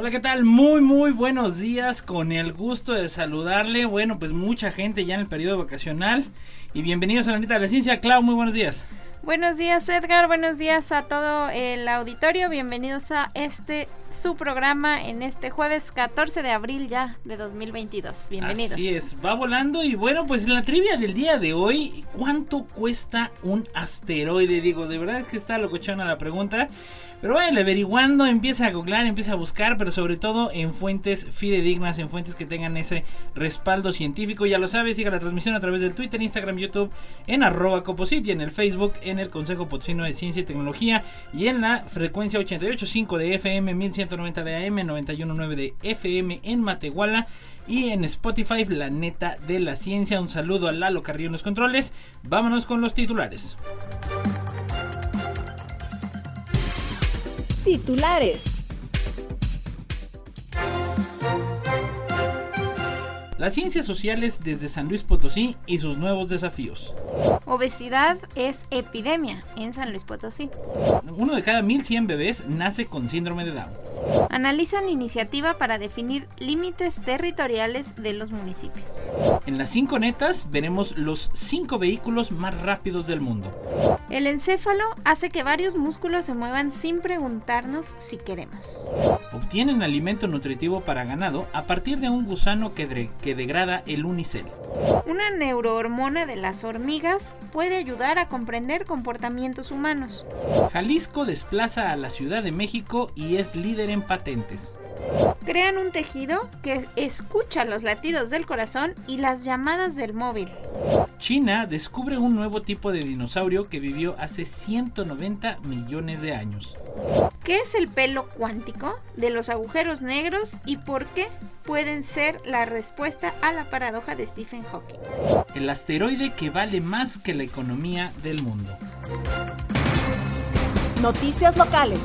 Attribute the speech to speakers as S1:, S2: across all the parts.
S1: Hola, ¿qué tal? Muy, muy buenos días. Con el gusto de saludarle. Bueno, pues mucha gente ya en el periodo vacacional. Y bienvenidos a la neta de la ciencia. Clau, muy buenos días.
S2: Buenos días Edgar, buenos días a todo el auditorio, bienvenidos a este su programa en este jueves 14 de abril ya de 2022. Bienvenidos.
S1: Así es, va volando y bueno, pues la trivia del día de hoy, ¿cuánto cuesta un asteroide? Digo, de verdad que está locochona la pregunta. Pero bueno, averiguando, empieza a googlear, empieza a buscar, pero sobre todo en fuentes fidedignas, en fuentes que tengan ese respaldo científico. Ya lo sabes, siga la transmisión a través del Twitter, Instagram, YouTube, en arroba Coposit y en el Facebook, en el Consejo Potosino de Ciencia y Tecnología y en la frecuencia 88.5 de FM, 1190 de AM, 91.9 de FM en Matehuala y en Spotify, la neta de la ciencia. Un saludo a Lalo Carrillo en los controles. Vámonos con los titulares.
S3: Titulares.
S1: Las ciencias sociales desde San Luis Potosí y sus nuevos desafíos.
S2: Obesidad es epidemia en San Luis Potosí.
S1: Uno de cada 1100 bebés nace con síndrome de Down.
S2: Analizan iniciativa para definir límites territoriales de los municipios.
S1: En las cinco netas veremos los cinco vehículos más rápidos del mundo.
S2: El encéfalo hace que varios músculos se muevan sin preguntarnos si queremos.
S1: Obtienen alimento nutritivo para ganado a partir de un gusano que, de- que degrada el unicel.
S2: Una neurohormona de las hormigas puede ayudar a comprender comportamientos humanos.
S1: Jalisco desplaza a la Ciudad de México y es líder en patentes.
S2: Crean un tejido que escucha los latidos del corazón y las llamadas del móvil.
S1: China descubre un nuevo tipo de dinosaurio que vivió hace 190 millones de años.
S2: ¿Qué es el pelo cuántico de los agujeros negros y por qué pueden ser la respuesta a la paradoja de Stephen Hawking?
S1: El asteroide que vale más que la economía del mundo.
S3: Noticias locales.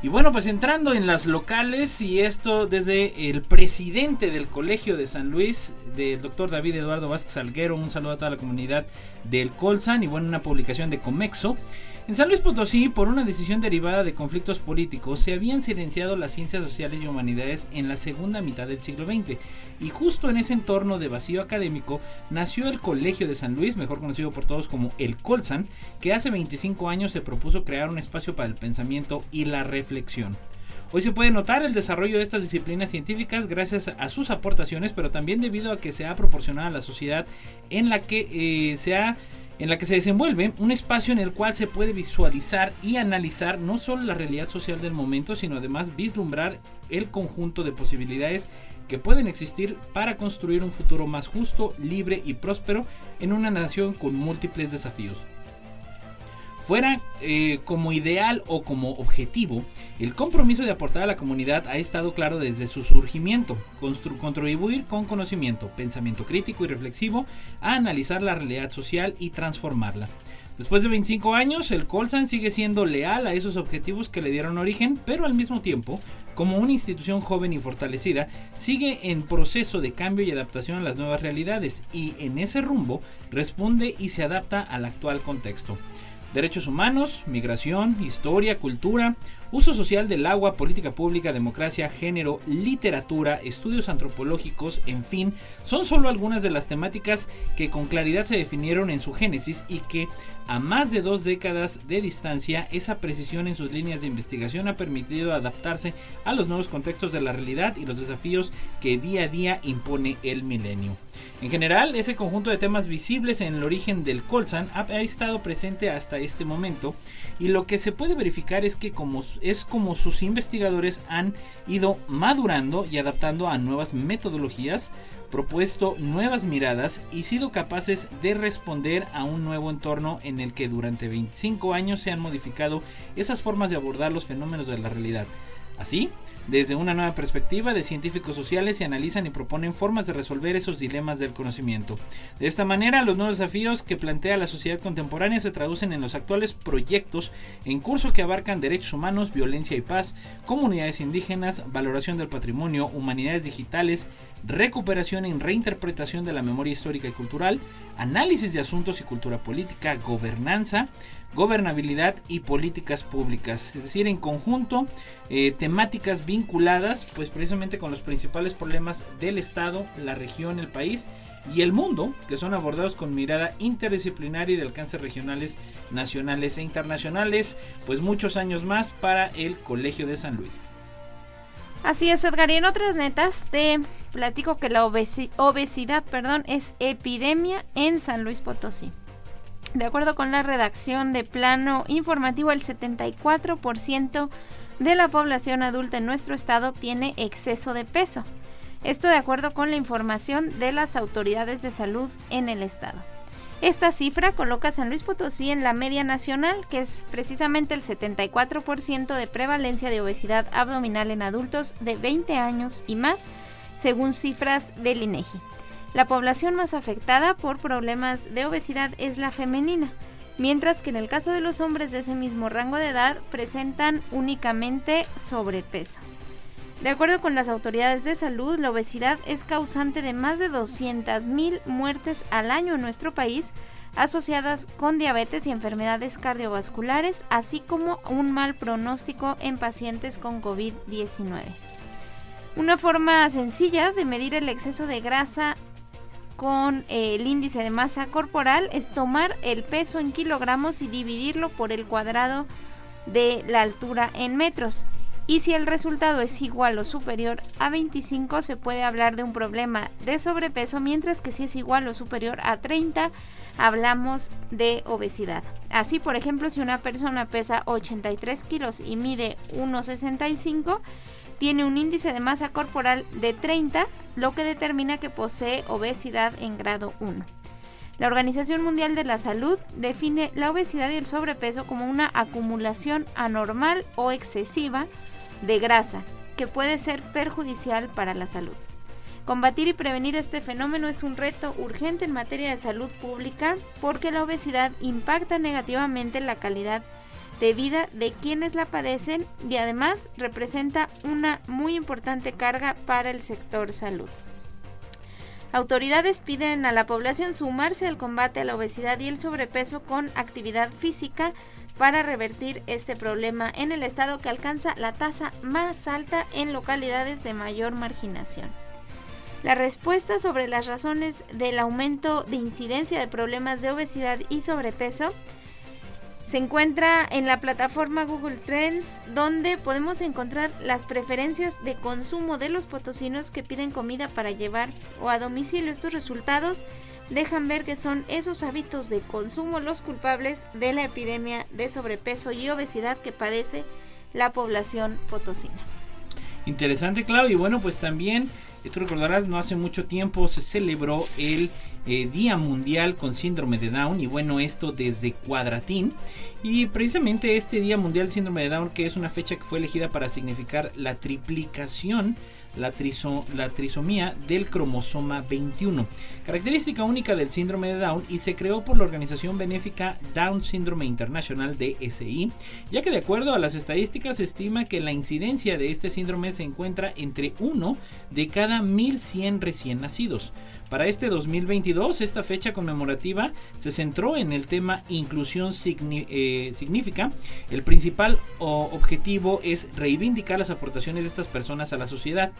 S1: Y bueno, pues entrando en las locales y esto desde el presidente del Colegio de San Luis, del doctor David Eduardo Vázquez Salguero, un saludo a toda la comunidad del Colsan y bueno, una publicación de Comexo. En San Luis Potosí, por una decisión derivada de conflictos políticos, se habían silenciado las ciencias sociales y humanidades en la segunda mitad del siglo XX. Y justo en ese entorno de vacío académico nació el Colegio de San Luis, mejor conocido por todos como el Colsan, que hace 25 años se propuso crear un espacio para el pensamiento y la reflexión. Hoy se puede notar el desarrollo de estas disciplinas científicas gracias a sus aportaciones, pero también debido a que se ha proporcionado a la sociedad en la que eh, se ha en la que se desenvuelve un espacio en el cual se puede visualizar y analizar no solo la realidad social del momento, sino además vislumbrar el conjunto de posibilidades que pueden existir para construir un futuro más justo, libre y próspero en una nación con múltiples desafíos. Fuera eh, como ideal o como objetivo, el compromiso de aportar a la comunidad ha estado claro desde su surgimiento, contribuir con conocimiento, pensamiento crítico y reflexivo a analizar la realidad social y transformarla. Después de 25 años, el Colsan sigue siendo leal a esos objetivos que le dieron origen, pero al mismo tiempo, como una institución joven y fortalecida, sigue en proceso de cambio y adaptación a las nuevas realidades y en ese rumbo responde y se adapta al actual contexto. Derechos humanos, migración, historia, cultura, uso social del agua, política pública, democracia, género, literatura, estudios antropológicos, en fin, son solo algunas de las temáticas que con claridad se definieron en su génesis y que a más de dos décadas de distancia esa precisión en sus líneas de investigación ha permitido adaptarse a los nuevos contextos de la realidad y los desafíos que día a día impone el milenio. En general, ese conjunto de temas visibles en el origen del Colsan ha, estado presente hasta este momento y lo que se puede verificar es que como, es como sus investigadores han ido madurando y adaptando a nuevas metodologías propuesto nuevas miradas y sido capaces de responder a un nuevo entorno en el que durante 25 años se han modificado esas formas de abordar los fenómenos de la realidad. Así, desde una nueva perspectiva de científicos sociales se analizan y proponen formas de resolver esos dilemas del conocimiento. De esta manera, los nuevos desafíos que plantea la sociedad contemporánea se traducen en los actuales proyectos en curso que abarcan derechos humanos, violencia y paz, comunidades indígenas, valoración del patrimonio, humanidades digitales, recuperación y reinterpretación de la memoria histórica y cultural, análisis de asuntos y cultura política, gobernanza, gobernabilidad y políticas públicas. Es decir, en conjunto, eh, temáticas vinculadas pues precisamente con los principales problemas del Estado, la región, el país y el mundo, que son abordados con mirada interdisciplinaria y de alcance regionales, nacionales e internacionales, pues muchos años más para el Colegio de San Luis.
S2: Así es, Edgar. Y en otras netas te platico que la obesidad perdón, es epidemia en San Luis Potosí. De acuerdo con la redacción de plano informativo, el 74% de la población adulta en nuestro estado tiene exceso de peso. Esto de acuerdo con la información de las autoridades de salud en el estado. Esta cifra coloca a San Luis Potosí en la media nacional, que es precisamente el 74% de prevalencia de obesidad abdominal en adultos de 20 años y más, según cifras del INEGI. La población más afectada por problemas de obesidad es la femenina, mientras que en el caso de los hombres de ese mismo rango de edad presentan únicamente sobrepeso. De acuerdo con las autoridades de salud, la obesidad es causante de más de 200.000 muertes al año en nuestro país, asociadas con diabetes y enfermedades cardiovasculares, así como un mal pronóstico en pacientes con COVID-19. Una forma sencilla de medir el exceso de grasa con eh, el índice de masa corporal es tomar el peso en kilogramos y dividirlo por el cuadrado de la altura en metros. Y si el resultado es igual o superior a 25 se puede hablar de un problema de sobrepeso, mientras que si es igual o superior a 30 hablamos de obesidad. Así, por ejemplo, si una persona pesa 83 kilos y mide 1,65, tiene un índice de masa corporal de 30, lo que determina que posee obesidad en grado 1. La Organización Mundial de la Salud define la obesidad y el sobrepeso como una acumulación anormal o excesiva de grasa que puede ser perjudicial para la salud. Combatir y prevenir este fenómeno es un reto urgente en materia de salud pública porque la obesidad impacta negativamente la calidad de vida de quienes la padecen y además representa una muy importante carga para el sector salud. Autoridades piden a la población sumarse al combate a la obesidad y el sobrepeso con actividad física para revertir este problema en el estado que alcanza la tasa más alta en localidades de mayor marginación. La respuesta sobre las razones del aumento de incidencia de problemas de obesidad y sobrepeso se encuentra en la plataforma Google Trends, donde podemos encontrar las preferencias de consumo de los potosinos que piden comida para llevar o a domicilio. Estos resultados dejan ver que son esos hábitos de consumo los culpables de la epidemia de sobrepeso y obesidad que padece la población potosina.
S1: Interesante, Clau. Y bueno, pues también, tú recordarás, no hace mucho tiempo se celebró el eh, Día Mundial con Síndrome de Down y bueno esto desde Cuadratín y precisamente este Día Mundial Síndrome de Down que es una fecha que fue elegida para significar la triplicación la, la, trisomía del cromosoma 21, característica única del síndrome de Down y se creó por la organización benéfica Down Syndrome International DSI, ya que de acuerdo a las estadísticas se estima que la incidencia de este síndrome se encuentra entre 1 de cada 1100 recién nacidos. Para este 2022, esta fecha conmemorativa se centró en el tema inclusión eh, significa. El principal objetivo es reivindicar las aportaciones de estas personas a la sociedad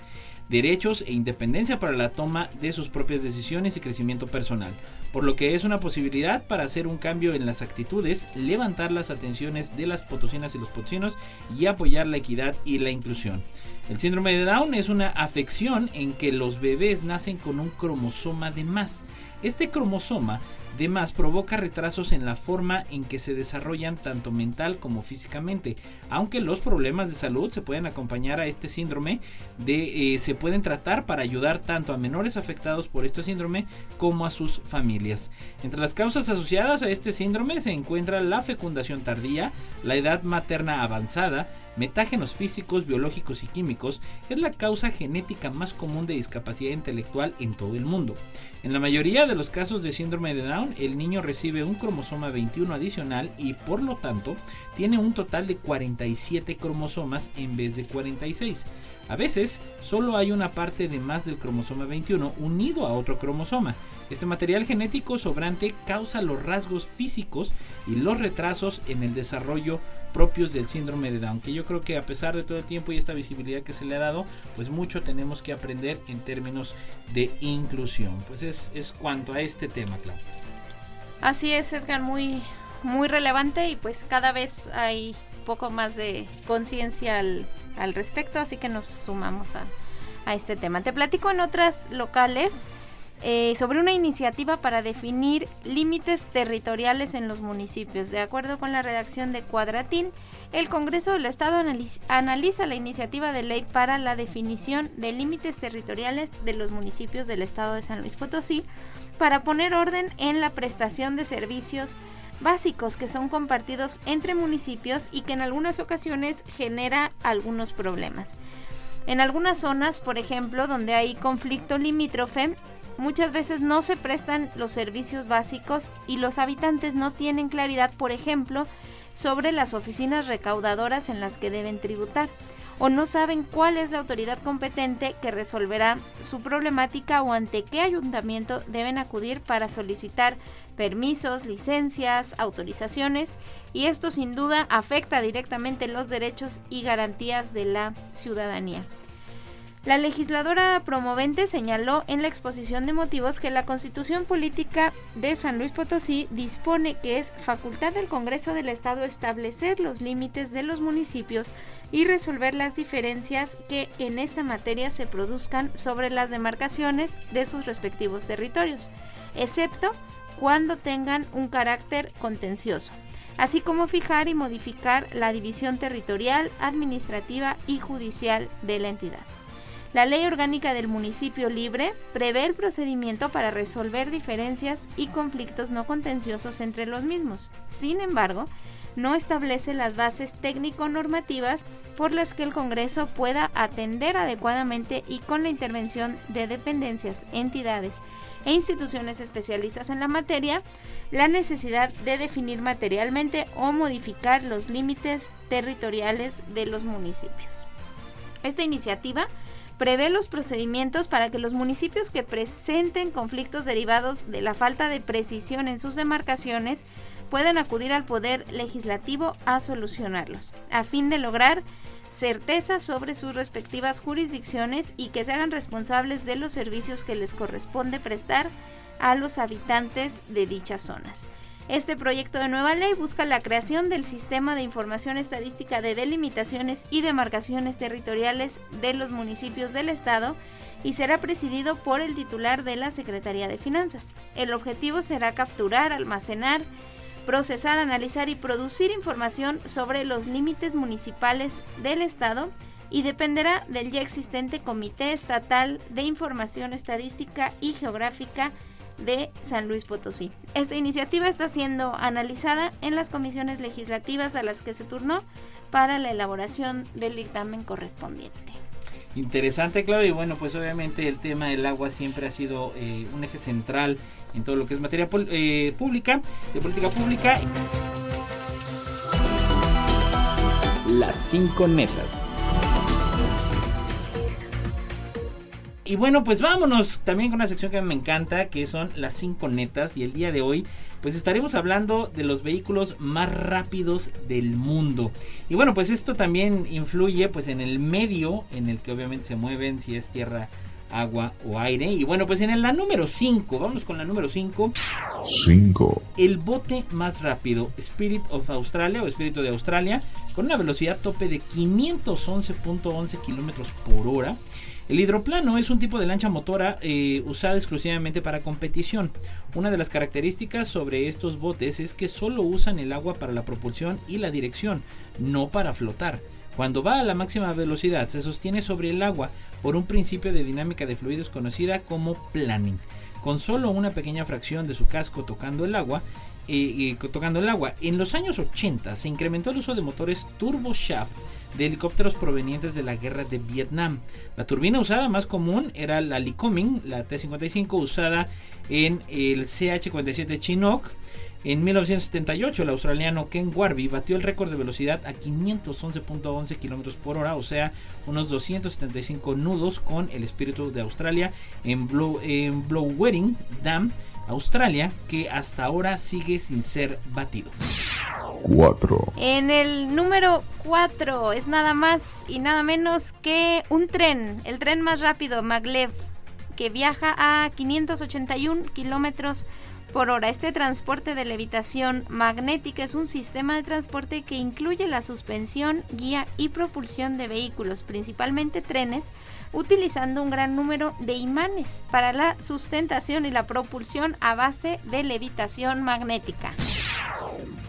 S1: derechos e independencia para la toma de sus propias decisiones y crecimiento personal, por lo que es una posibilidad para hacer un cambio en las actitudes, levantar las atenciones de las potosinas y los potosinos y apoyar la equidad y la inclusión. El síndrome de Down es una afección en que los bebés nacen con un cromosoma de más. Este cromosoma Además, provoca retrasos en la forma en que se desarrollan tanto mental como físicamente. Aunque los problemas de salud se pueden acompañar a este síndrome, de, eh, se pueden tratar para ayudar tanto a menores afectados por este síndrome como a sus familias. Entre las causas asociadas a este síndrome se encuentra la fecundación tardía, la edad materna avanzada, metágenos físicos, biológicos y químicos es la causa genética más común de discapacidad intelectual en todo el mundo. En la mayoría de los casos de síndrome de Down, el niño recibe un cromosoma 21 adicional y por lo tanto tiene un total de 47 cromosomas en vez de 46. A veces solo hay una parte de más del cromosoma 21 unido a otro cromosoma. Este material genético sobrante causa los rasgos físicos y los retrasos en el desarrollo propios del síndrome de Down, que yo creo que a pesar de todo el tiempo y esta visibilidad que se le ha dado, pues mucho tenemos que aprender en términos de inclusión. Pues es, es cuanto a este tema, Clau.
S2: Así es, Edgar, muy, muy relevante y pues cada vez hay poco más de conciencia al, al, respecto, así que nos sumamos a, a este tema. Te platico en otras locales eh, sobre una iniciativa para definir límites territoriales en los municipios. De acuerdo con la redacción de Cuadratín, el Congreso del Estado analiza la iniciativa de ley para la definición de límites territoriales de los municipios del Estado de San Luis Potosí para poner orden en la prestación de servicios básicos que son compartidos entre municipios y que en algunas ocasiones genera algunos problemas. En algunas zonas, por ejemplo, donde hay conflicto limítrofe, muchas veces no se prestan los servicios básicos y los habitantes no tienen claridad, por ejemplo, sobre las oficinas recaudadoras en las que deben tributar o no saben cuál es la autoridad competente que resolverá su problemática o ante qué ayuntamiento deben acudir para solicitar permisos, licencias, autorizaciones y esto sin duda afecta directamente los derechos y garantías de la ciudadanía. La legisladora promovente señaló en la exposición de motivos que la Constitución Política de San Luis Potosí dispone que es facultad del Congreso del Estado establecer los límites de los municipios y resolver las diferencias que en esta materia se produzcan sobre las demarcaciones de sus respectivos territorios, excepto cuando tengan un carácter contencioso así como fijar y modificar la división territorial, administrativa y judicial de la entidad. La ley orgánica del municipio libre prevé el procedimiento para resolver diferencias y conflictos no contenciosos entre los mismos. Sin embargo, no establece las bases técnico-normativas por las que el Congreso pueda atender adecuadamente y con la intervención de dependencias, entidades e instituciones especialistas en la materia, la necesidad de definir materialmente o modificar los límites territoriales de los municipios. Esta iniciativa prevé los procedimientos para que los municipios que presenten conflictos derivados de la falta de precisión en sus demarcaciones puedan acudir al Poder Legislativo a solucionarlos, a fin de lograr certeza sobre sus respectivas jurisdicciones y que se hagan responsables de los servicios que les corresponde prestar a los habitantes de dichas zonas. Este proyecto de nueva ley busca la creación del Sistema de Información Estadística de Delimitaciones y Demarcaciones Territoriales de los municipios del Estado y será presidido por el titular de la Secretaría de Finanzas. El objetivo será capturar, almacenar, procesar, analizar y producir información sobre los límites municipales del Estado y dependerá del ya existente Comité Estatal de Información Estadística y Geográfica de San Luis Potosí. Esta iniciativa está siendo analizada en las comisiones legislativas a las que se turnó para la elaboración del dictamen correspondiente.
S1: Interesante, Claudio. Y bueno, pues obviamente el tema del agua siempre ha sido eh, un eje central en todo lo que es materia eh, pública, de política pública.
S4: Las cinco netas.
S1: Y bueno, pues vámonos también con una sección que me encanta, que son las cinco netas. Y el día de hoy, pues estaremos hablando de los vehículos más rápidos del mundo. Y bueno, pues esto también influye pues en el medio en el que obviamente se mueven, si es tierra, agua o aire. Y bueno, pues en la número 5, vamos con la número 5.
S4: 5.
S1: El bote más rápido, Spirit of Australia o Espíritu de Australia, con una velocidad tope de 511.11 kilómetros por hora El hidroplano es un tipo de lancha motora eh, usada exclusivamente para competición. Una de las características sobre estos botes es que solo usan el agua para la propulsión y la dirección, no para flotar. Cuando va a la máxima velocidad se sostiene sobre el agua por un principio de dinámica de fluidos conocida como planning. Con solo una pequeña fracción de su casco tocando el agua, eh, tocando el agua. En los años 80 se incrementó el uso de motores turbo shaft de helicópteros provenientes de la guerra de Vietnam. La turbina usada más común era la Lycoming, la T-55 usada en el CH-47 Chinook. En 1978, el australiano Ken Warby batió el récord de velocidad a 511.11 km por hora, o sea, unos 275 nudos con el espíritu de Australia en, Blow, en Dam, Australia, que hasta ahora sigue sin ser batido.
S2: 4. En el número 4 es nada más y nada menos que un tren, el tren más rápido, Maglev, que viaja a 581 kilómetros por hora. Este transporte de levitación magnética es un sistema de transporte que incluye la suspensión, guía y propulsión de vehículos, principalmente trenes, utilizando un gran número de imanes para la sustentación y la propulsión a base de levitación magnética.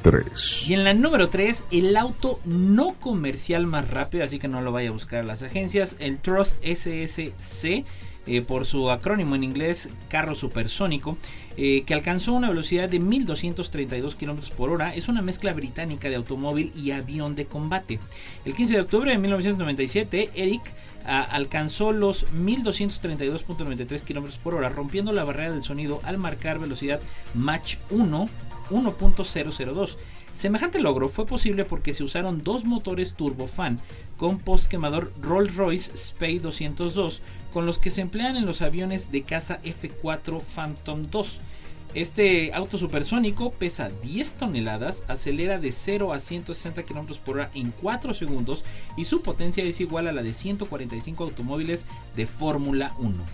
S1: 3. Y en la número 3, el auto no comercial más rápido, así que no lo vaya a buscar a las agencias, el Trust SSC. Eh, por su acrónimo en inglés carro supersónico, eh, que alcanzó una velocidad de 1232 km por hora. Es una mezcla británica de automóvil y avión de combate. El 15 de octubre de 1997, Eric alcanzó los 1232.93 km por hora, rompiendo la barrera del sonido al marcar velocidad Mach 1 1.002. Semejante logro fue posible porque se usaron dos motores turbofan con postquemador Rolls-Royce Spey 202 con los que se emplean en los aviones de caza F4 Phantom 2. Este auto supersónico pesa 10 toneladas, acelera de 0 a 160 km por hora en 4 segundos y su potencia es igual a la de 145 automóviles de Fórmula 1.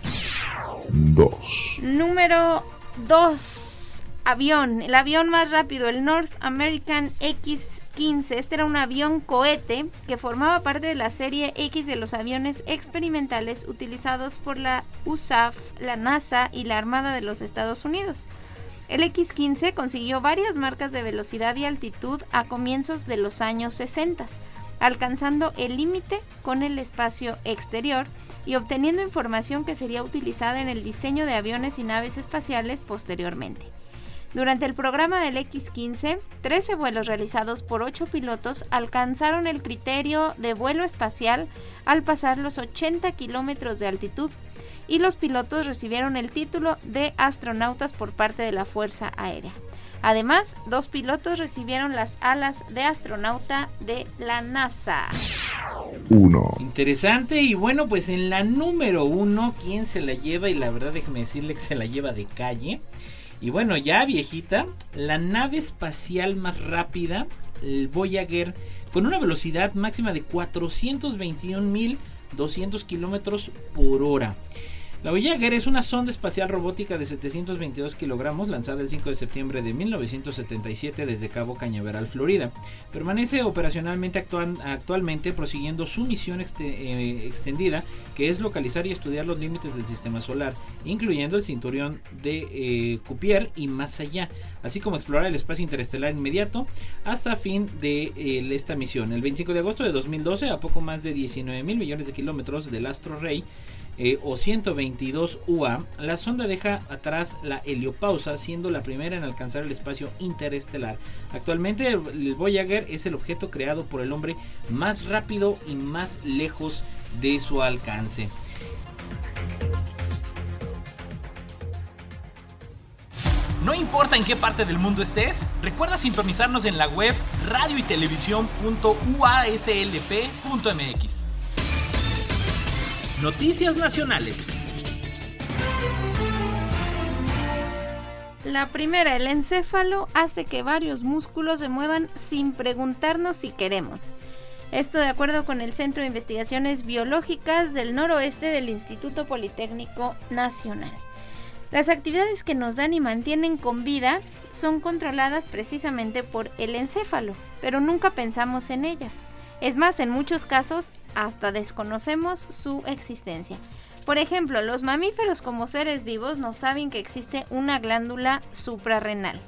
S2: 2. Número 2. Avión. El avión más rápido, el North American X-15. Este era un avión cohete que formaba parte de la serie X de los aviones experimentales utilizados por la USAF, la NASA y la Armada de los Estados Unidos. El X-15 consiguió varias marcas de velocidad y altitud a comienzos de los años 60, alcanzando el límite con el espacio exterior y obteniendo información que sería utilizada en el diseño de aviones y naves espaciales posteriormente. Durante el programa del X-15, 13 vuelos realizados por 8 pilotos alcanzaron el criterio de vuelo espacial al pasar los 80 kilómetros de altitud, y los pilotos recibieron el título de astronautas por parte de la Fuerza Aérea. Además, dos pilotos recibieron las alas de astronauta de la NASA.
S1: 1. Interesante y bueno, pues en la número uno, ¿quién se la lleva? Y la verdad déjeme decirle que se la lleva de calle. Y bueno, ya viejita, la nave espacial más rápida, el Voyager, con una velocidad máxima de 421.200 kilómetros por hora. La Voyager es una sonda espacial robótica de 722 kilogramos lanzada el 5 de septiembre de 1977 desde Cabo Cañaveral, Florida. Permanece operacionalmente actualmente prosiguiendo su misión eh, extendida, que es localizar y estudiar los límites del sistema solar, incluyendo el cinturón de eh, Cupier y más allá, así como explorar el espacio interestelar inmediato hasta fin de eh, esta misión. El 25 de agosto de 2012, a poco más de 19 mil millones de kilómetros del astro rey, eh, o 122 UA, la sonda deja atrás la heliopausa, siendo la primera en alcanzar el espacio interestelar. Actualmente el Voyager es el objeto creado por el hombre más rápido y más lejos de su alcance. No importa en qué parte del mundo estés, recuerda sintonizarnos en la web radio y Noticias Nacionales.
S2: La primera, el encéfalo hace que varios músculos se muevan sin preguntarnos si queremos. Esto de acuerdo con el Centro de Investigaciones Biológicas del Noroeste del Instituto Politécnico Nacional. Las actividades que nos dan y mantienen con vida son controladas precisamente por el encéfalo, pero nunca pensamos en ellas. Es más, en muchos casos hasta desconocemos su existencia. Por ejemplo, los mamíferos como seres vivos no saben que existe una glándula suprarrenal,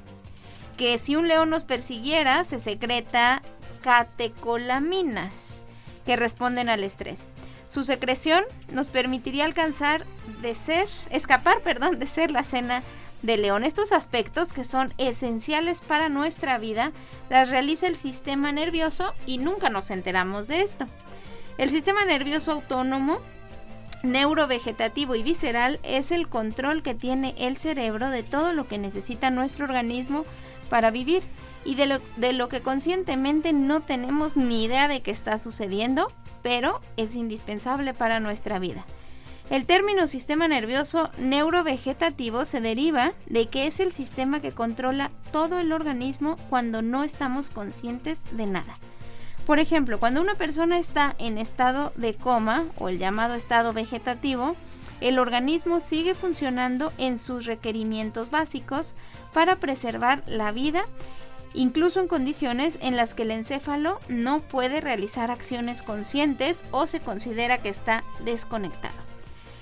S2: que si un león nos persiguiera se secreta catecolaminas que responden al estrés. Su secreción nos permitiría alcanzar de ser, escapar, perdón, de ser la cena de león. Estos aspectos que son esenciales para nuestra vida las realiza el sistema nervioso y nunca nos enteramos de esto. El sistema nervioso autónomo neurovegetativo y visceral es el control que tiene el cerebro de todo lo que necesita nuestro organismo para vivir y de lo, de lo que conscientemente no tenemos ni idea de que está sucediendo, pero es indispensable para nuestra vida. El término sistema nervioso neurovegetativo se deriva de que es el sistema que controla todo el organismo cuando no estamos conscientes de nada. Por ejemplo, cuando una persona está en estado de coma o el llamado estado vegetativo, el organismo sigue funcionando en sus requerimientos básicos para preservar la vida, incluso en condiciones en las que el encéfalo no puede realizar acciones conscientes o se considera que está desconectado.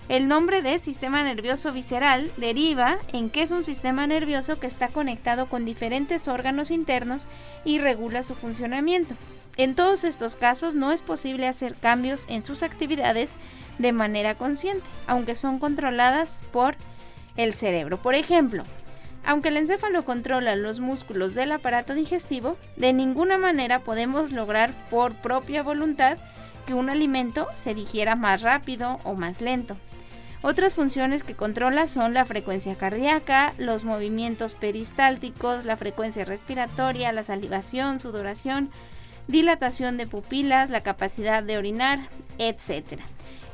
S2: El nombre de sistema nervioso visceral deriva en que es un sistema nervioso que está conectado con diferentes órganos internos y regula su funcionamiento. En todos estos casos no es posible hacer cambios en sus actividades de manera consciente, aunque son controladas por el cerebro. Por ejemplo, aunque el encéfalo controla los músculos del aparato digestivo, de ninguna manera podemos lograr por propia voluntad que un alimento se digiera más rápido o más lento. Otras funciones que controla son la frecuencia cardíaca, los movimientos peristálticos, la frecuencia respiratoria, la salivación, sudoración, dilatación de pupilas, la capacidad de orinar, etc.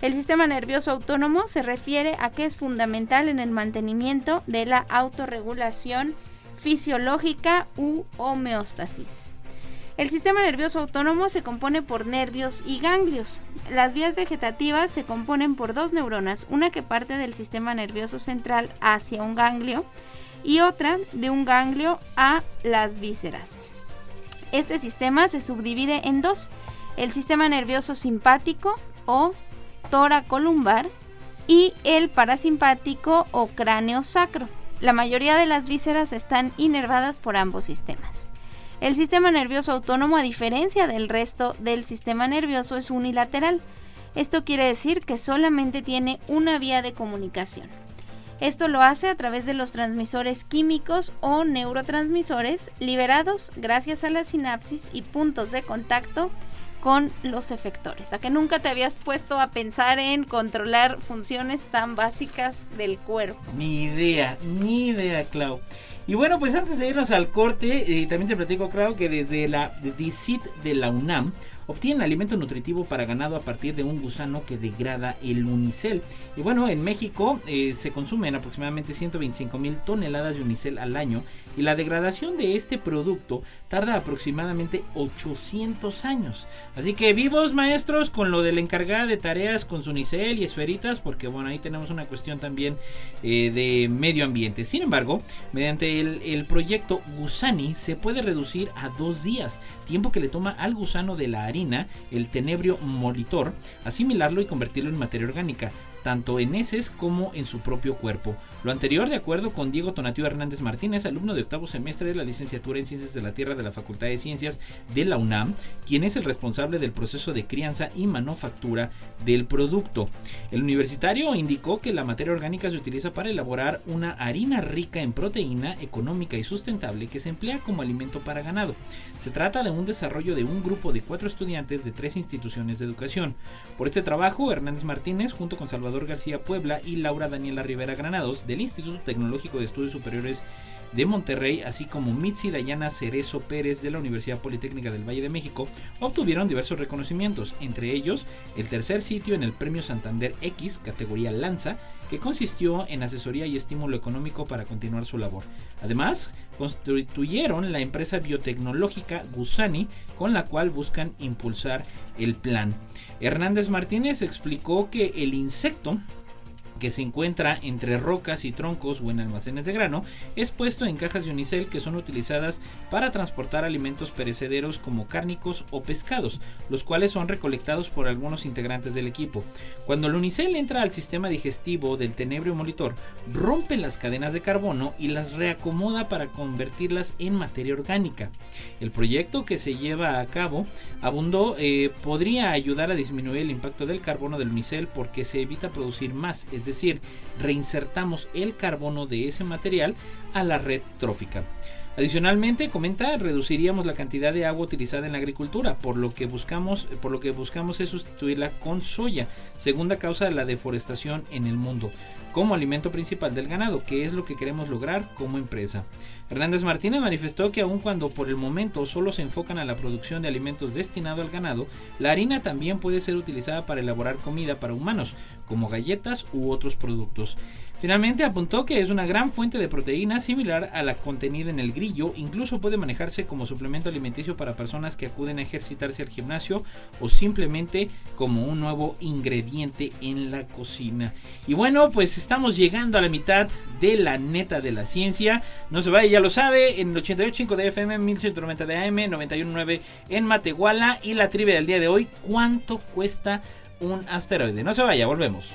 S2: El sistema nervioso autónomo se refiere a que es fundamental en el mantenimiento de la autorregulación fisiológica u homeostasis. El sistema nervioso autónomo se compone por nervios y ganglios. Las vías vegetativas se componen por dos neuronas, una que parte del sistema nervioso central hacia un ganglio y otra de un ganglio a las vísceras. Este sistema se subdivide en dos, el sistema nervioso simpático o toracolumbar y el parasimpático o cráneo sacro. La mayoría de las vísceras están inervadas por ambos sistemas. El sistema nervioso autónomo, a diferencia del resto del sistema nervioso, es unilateral. Esto quiere decir que solamente tiene una vía de comunicación. Esto lo hace a través de los transmisores químicos o neurotransmisores liberados gracias a la sinapsis y puntos de contacto con los efectores. A que nunca te habías puesto a pensar en controlar funciones tan básicas del cuerpo.
S1: Ni idea, ni idea, Clau. Y bueno, pues antes de irnos al corte, eh, también te platico, Clau, que desde la DICIT de la UNAM obtienen alimento nutritivo para ganado a partir de un gusano que degrada el unicel. Y bueno, en México eh, se consumen aproximadamente 125 mil toneladas de unicel al año y la degradación de este producto tarda aproximadamente 800 años. Así que vivos maestros con lo de la encargada de tareas con su unicel y esferitas, porque bueno, ahí tenemos una cuestión también eh, de medio ambiente. Sin embargo, mediante el, el proyecto Gusani se puede reducir a dos días, tiempo que le toma al gusano de la harina, el tenebrio molitor, asimilarlo y convertirlo en materia orgánica tanto en heces como en su propio cuerpo. Lo anterior de acuerdo con Diego Tonatiu Hernández Martínez, alumno de octavo semestre de la licenciatura en Ciencias de la Tierra de la Facultad de Ciencias de la UNAM, quien es el responsable del proceso de crianza y manufactura del producto. El universitario indicó que la materia orgánica se utiliza para elaborar una harina rica en proteína, económica y sustentable que se emplea como alimento para ganado. Se trata de un desarrollo de un grupo de cuatro estudiantes de tres instituciones de educación. Por este trabajo, Hernández Martínez, junto con Salvador García Puebla y Laura Daniela Rivera Granados del Instituto Tecnológico de Estudios Superiores de Monterrey, así como Mitzi Dayana Cerezo Pérez de la Universidad Politécnica del Valle de México, obtuvieron diversos reconocimientos, entre ellos el tercer sitio en el Premio Santander X, categoría Lanza, que consistió en asesoría y estímulo económico para continuar su labor. Además, constituyeron la empresa biotecnológica Gusani, con la cual buscan impulsar el plan. Hernández Martínez explicó que el insecto que se encuentra entre rocas y troncos o en almacenes de grano, es puesto en cajas de unicel que son utilizadas para transportar alimentos perecederos como cárnicos o pescados, los cuales son recolectados por algunos integrantes del equipo. Cuando el unicel entra al sistema digestivo del tenebrio molitor, rompe las cadenas de carbono y las reacomoda para convertirlas en materia orgánica. El proyecto que se lleva a cabo abundó eh, podría ayudar a disminuir el impacto del carbono del unicel porque se evita producir más, es decir, reinsertamos el carbono de ese material a la red trófica. Adicionalmente, comenta, reduciríamos la cantidad de agua utilizada en la agricultura, por lo que buscamos, por lo que buscamos es sustituirla con soya, segunda causa de la deforestación en el mundo, como alimento principal del ganado, que es lo que queremos lograr como empresa. Hernández Martínez manifestó que aun cuando por el momento solo se enfocan a la producción de alimentos destinado al ganado, la harina también puede ser utilizada para elaborar comida para humanos, como galletas u otros productos. Finalmente apuntó que es una gran fuente de proteína similar a la contenida en el grillo, incluso puede manejarse como suplemento alimenticio para personas que acuden a ejercitarse al gimnasio o simplemente como un nuevo ingrediente en la cocina. Y bueno, pues estamos llegando a la mitad de la neta de la ciencia. No se vaya, ya lo sabe, en el 88.5 de FM, 1190 de AM, 91.9 en Matehuala y la trivia del día de hoy, ¿cuánto cuesta un asteroide? No se vaya, volvemos.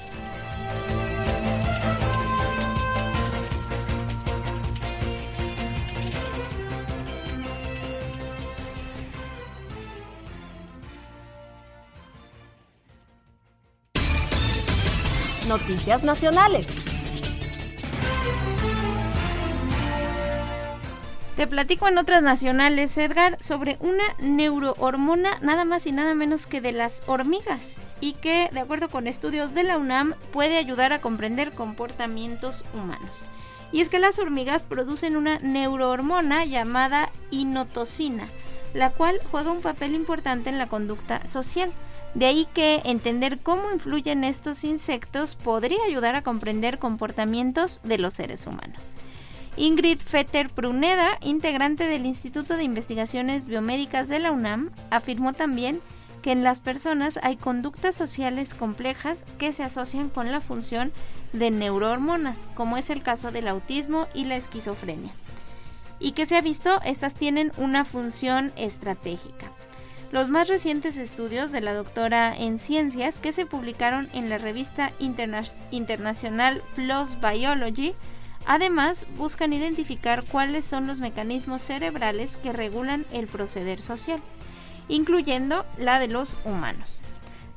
S3: Noticias Nacionales.
S2: Te platico en otras nacionales, Edgar, sobre una neurohormona nada más y nada menos que de las hormigas y que, de acuerdo con estudios de la UNAM, puede ayudar a comprender comportamientos humanos. Y es que las hormigas producen una neurohormona llamada inotocina, la cual juega un papel importante en la conducta social. De ahí que entender cómo influyen estos insectos podría ayudar a comprender comportamientos de los seres humanos. Ingrid Fetter Pruneda, integrante del Instituto de Investigaciones Biomédicas de la UNAM, afirmó también que en las personas hay conductas sociales complejas que se asocian con la función de neurohormonas, como es el caso del autismo y la esquizofrenia. Y que se ha visto, estas tienen una función estratégica. Los más recientes estudios de la doctora en ciencias que se publicaron en la revista internacional PLOS Biology además buscan identificar cuáles son los mecanismos cerebrales que regulan el proceder social, incluyendo la de los humanos.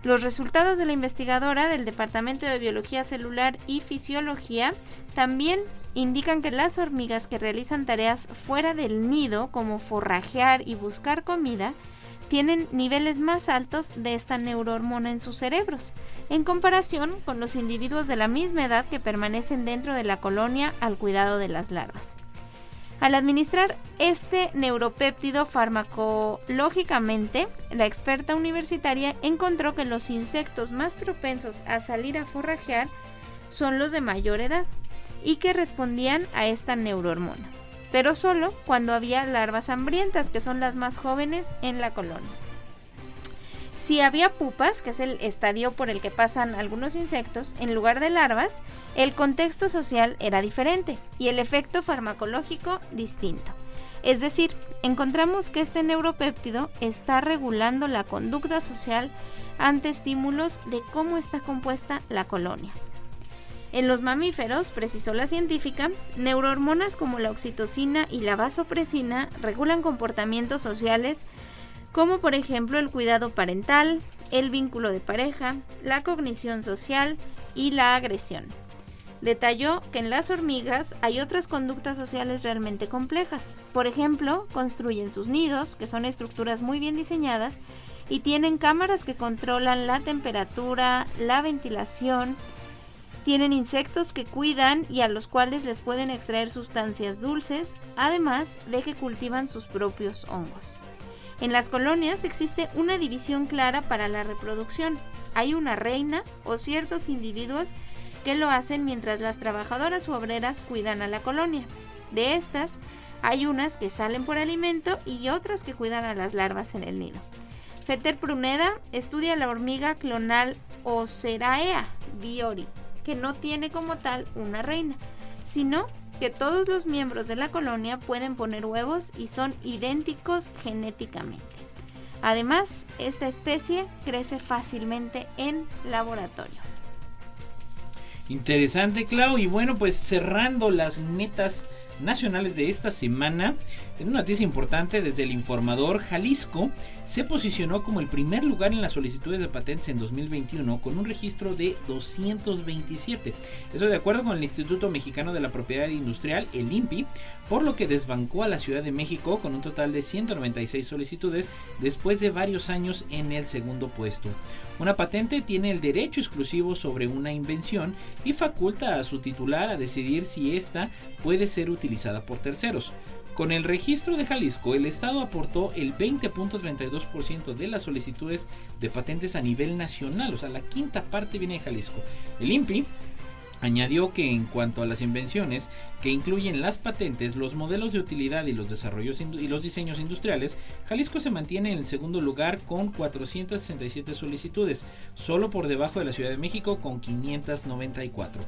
S2: Los resultados de la investigadora del Departamento de Biología Celular y Fisiología también indican que las hormigas que realizan tareas fuera del nido, como forrajear y buscar comida, tienen niveles más altos de esta neurohormona en sus cerebros, en comparación con los individuos de la misma edad que permanecen dentro de la colonia al cuidado de las larvas. Al administrar este neuropéptido farmacológicamente, la experta universitaria encontró que los insectos más propensos a salir a forrajear son los de mayor edad y que respondían a esta neurohormona pero solo cuando había larvas hambrientas, que son las más jóvenes en la colonia. Si había pupas, que es el estadio por el que pasan algunos insectos, en lugar de larvas, el contexto social era diferente y el efecto farmacológico distinto. Es decir, encontramos que este neuropéptido está regulando la conducta social ante estímulos de cómo está compuesta la colonia. En los mamíferos, precisó la científica, neurohormonas como la oxitocina y la vasopresina regulan comportamientos sociales como por ejemplo el cuidado parental, el vínculo de pareja, la cognición social y la agresión. Detalló que en las hormigas hay otras conductas sociales realmente complejas. Por ejemplo, construyen sus nidos, que son estructuras muy bien diseñadas, y tienen cámaras que controlan la temperatura, la ventilación, tienen insectos que cuidan y a los cuales les pueden extraer sustancias dulces, además de que cultivan sus propios hongos. En las colonias existe una división clara para la reproducción. Hay una reina o ciertos individuos que lo hacen mientras las trabajadoras u obreras cuidan a la colonia. De estas, hay unas que salen por alimento y otras que cuidan a las larvas en el nido. Fetter Pruneda estudia la hormiga clonal Oceraea biori que no tiene como tal una reina, sino que todos los miembros de la colonia pueden poner huevos y son idénticos genéticamente. Además, esta especie crece fácilmente en laboratorio.
S1: Interesante, Clau. Y bueno, pues cerrando las netas nacionales de esta semana, en una noticia importante desde el informador, Jalisco se posicionó como el primer lugar en las solicitudes de patentes en 2021 con un registro de 227. Eso de acuerdo con el Instituto Mexicano de la Propiedad Industrial, el INPI, por lo que desbancó a la Ciudad de México con un total de 196 solicitudes después de varios años en el segundo puesto. Una patente tiene el derecho exclusivo sobre una invención y faculta a su titular a decidir si ésta puede ser utilizada por terceros. Con el registro de Jalisco, el Estado aportó el 20.32% de las solicitudes de patentes a nivel nacional, o sea, la quinta parte viene de Jalisco. El INPI Añadió que en cuanto a las invenciones, que incluyen las patentes, los modelos de utilidad y los desarrollos y los diseños industriales, Jalisco se mantiene en el segundo lugar con 467 solicitudes, solo por debajo de la Ciudad de México con 594.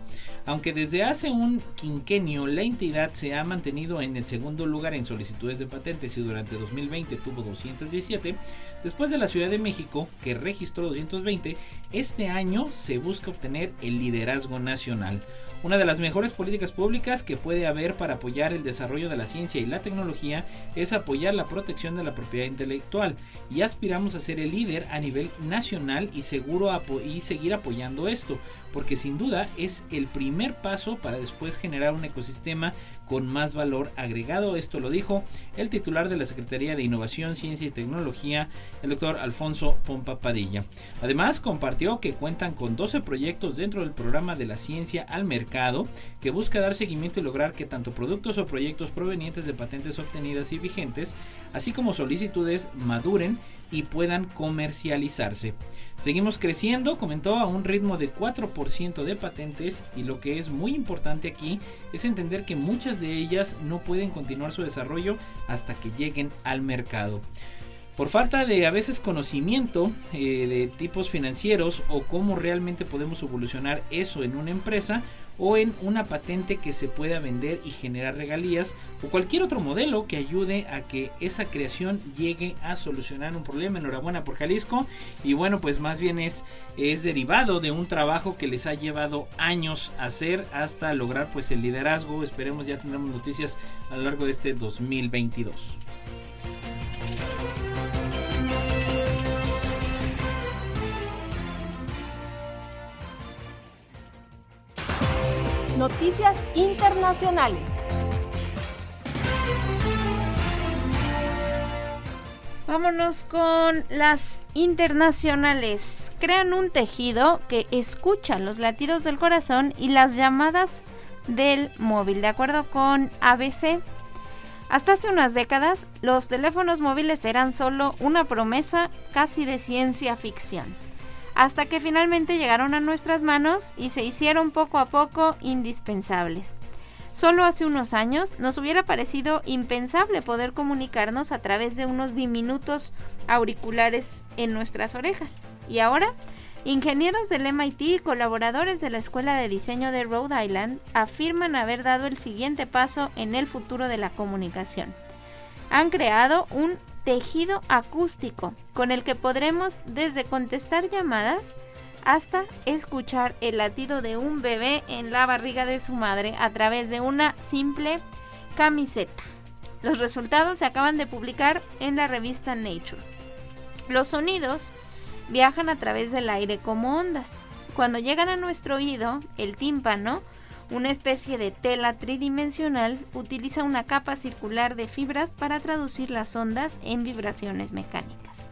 S1: Aunque desde hace un quinquenio la entidad se ha mantenido en el segundo lugar en solicitudes de patentes y durante 2020 tuvo 217, después de la Ciudad de México, que registró 220, este año se busca obtener el liderazgo nacional. Una de las mejores políticas públicas que puede haber para apoyar el desarrollo de la ciencia y la tecnología es apoyar la protección de la propiedad intelectual. Y aspiramos a ser el líder a nivel nacional y seguro y seguir apoyando esto, porque sin duda es el primer paso para después generar un ecosistema con más valor agregado. Esto lo dijo el titular de la Secretaría de Innovación, Ciencia y Tecnología, el doctor Alfonso Pompa Padilla. Además, compartió que cuentan con 12 proyectos dentro del programa de la ciencia al mercado que busca dar seguimiento y lograr que tanto productos o proyectos provenientes de patentes obtenidas y vigentes, así como solicitudes, maduren y puedan comercializarse. Seguimos creciendo, comentó, a un ritmo de 4% de patentes y lo que es muy importante aquí es entender que muchas de ellas no pueden continuar su desarrollo hasta que lleguen al mercado. Por falta de a veces conocimiento eh, de tipos financieros o cómo realmente podemos evolucionar eso en una empresa, o en una patente que se pueda vender y generar regalías o cualquier otro modelo que ayude a que esa creación llegue a solucionar un problema. Enhorabuena por Jalisco y bueno pues más bien es, es derivado de un trabajo que les ha llevado años hacer hasta lograr pues el liderazgo. Esperemos ya tendremos noticias a lo largo de este 2022.
S3: Noticias Internacionales.
S2: Vámonos con las internacionales. Crean un tejido que escucha los latidos del corazón y las llamadas del móvil. De acuerdo con ABC, hasta hace unas décadas los teléfonos móviles eran solo una promesa casi de ciencia ficción hasta que finalmente llegaron a nuestras manos y se hicieron poco a poco indispensables. Solo hace unos años nos hubiera parecido impensable poder comunicarnos a través de unos diminutos auriculares en nuestras orejas. Y ahora, ingenieros del MIT y colaboradores de la Escuela de Diseño de Rhode Island afirman haber dado el siguiente paso en el futuro de la comunicación. Han creado un tejido acústico con el que podremos desde contestar llamadas hasta escuchar el latido de un bebé en la barriga de su madre a través de una simple camiseta. Los resultados se acaban de publicar en la revista Nature. Los sonidos viajan a través del aire como ondas. Cuando llegan a nuestro oído, el tímpano una especie de tela tridimensional utiliza una capa circular de fibras para traducir las ondas en vibraciones mecánicas.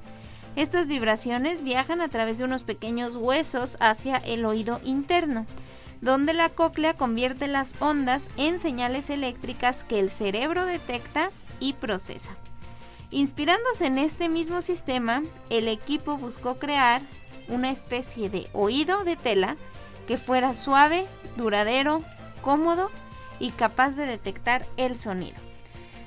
S2: Estas vibraciones viajan a través de unos pequeños huesos hacia el oído interno, donde la cóclea convierte las ondas en señales eléctricas que el cerebro detecta y procesa. Inspirándose en este mismo sistema, el equipo buscó crear una especie de oído de tela que fuera suave, duradero, cómodo y capaz de detectar el sonido.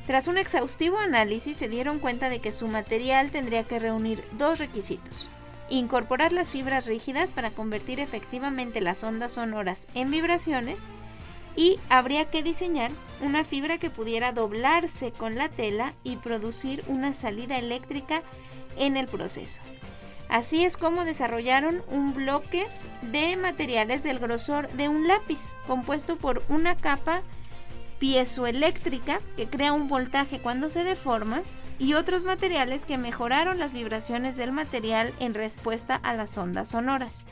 S2: Tras un exhaustivo análisis se dieron cuenta de que su material tendría que reunir dos requisitos. incorporar las fibras rígidas para convertir efectivamente las ondas sonoras en vibraciones y habría que diseñar una fibra que pudiera doblarse con la tela y producir una salida eléctrica en el proceso. Así es como desarrollaron un bloque de materiales del grosor de un lápiz, compuesto por una capa piezoeléctrica que crea un voltaje cuando se deforma y otros materiales que mejoraron las vibraciones del material en respuesta a las ondas sonoras.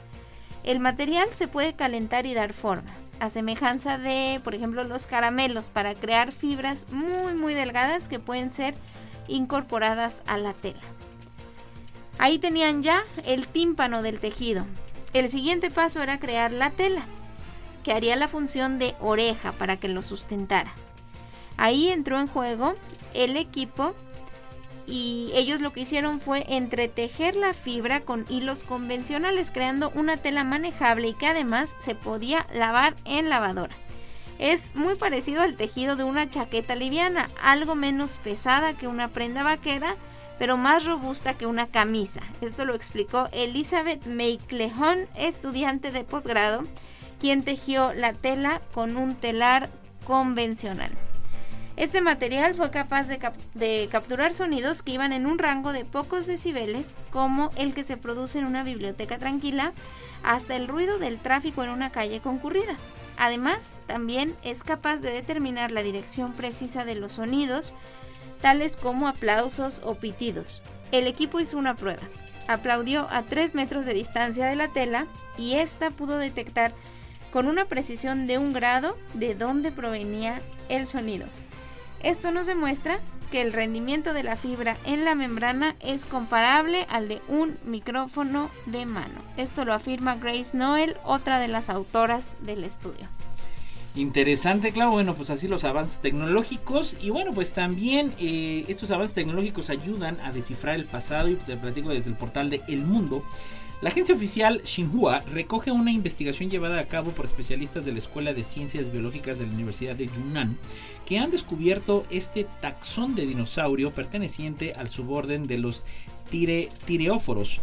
S2: El material se puede calentar y dar forma, a semejanza de, por ejemplo, los caramelos para crear fibras muy muy delgadas que pueden ser incorporadas a la tela. Ahí tenían ya el tímpano del tejido. El siguiente paso era crear la tela, que haría la función de oreja para que lo sustentara. Ahí entró en juego el equipo y ellos lo que hicieron fue entretejer la fibra con hilos convencionales creando una tela manejable y que además se podía lavar en lavadora. Es muy parecido al tejido de una chaqueta liviana, algo menos pesada que una prenda vaquera, pero más robusta que una camisa. Esto lo explicó Elizabeth Meiclehon, estudiante de posgrado, quien tejió la tela con un telar convencional. Este material fue capaz de, capturar sonidos que iban en un rango de pocos decibeles, como el que se produce en una biblioteca tranquila, hasta el ruido del tráfico en una calle concurrida. Además, también es capaz de determinar la dirección precisa de los sonidos, tales como aplausos o pitidos. El equipo hizo una prueba. Aplaudió a 3 metros de distancia de la tela y ésta pudo detectar con una precisión de un grado de dónde provenía el sonido. Esto nos demuestra que el rendimiento de la fibra en la membrana es comparable al de un micrófono de mano. Esto lo afirma Grace Noel, otra de las autoras del estudio.
S1: Interesante, claro. Bueno, pues así los avances tecnológicos. Y bueno, pues también eh, estos avances tecnológicos ayudan a descifrar el pasado. Y te platico desde el portal de El Mundo. La agencia oficial Xinhua recoge una investigación llevada a cabo por especialistas de la Escuela de Ciencias Biológicas de la Universidad de Yunnan, que han descubierto este taxón de dinosaurio perteneciente al suborden de los tire, tireóforos.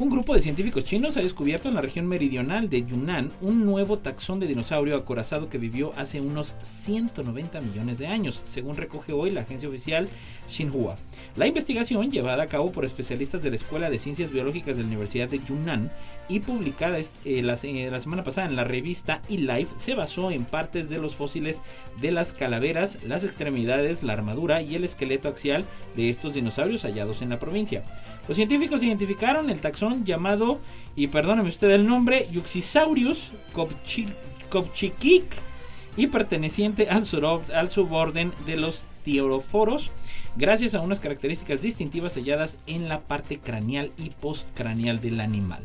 S1: Un grupo de científicos chinos ha descubierto en la región meridional de Yunnan un nuevo taxón de dinosaurio acorazado que vivió hace unos 190 millones de años, según recoge hoy la agencia oficial Xinhua. La investigación, llevada a cabo por especialistas de la Escuela de Ciencias Biológicas de la Universidad de Yunnan y publicada eh, la, semana pasada en la revista eLife, se basó en partes de los fósiles de las calaveras, las extremidades, la armadura y el esqueleto axial de estos dinosaurios hallados en la provincia. Los científicos identificaron el taxón llamado, y perdóneme usted el nombre, Yuxisaurus kopchikik y perteneciente al, suborden de los tioroforos, gracias a unas características distintivas halladas en la parte craneal y postcraneal del animal.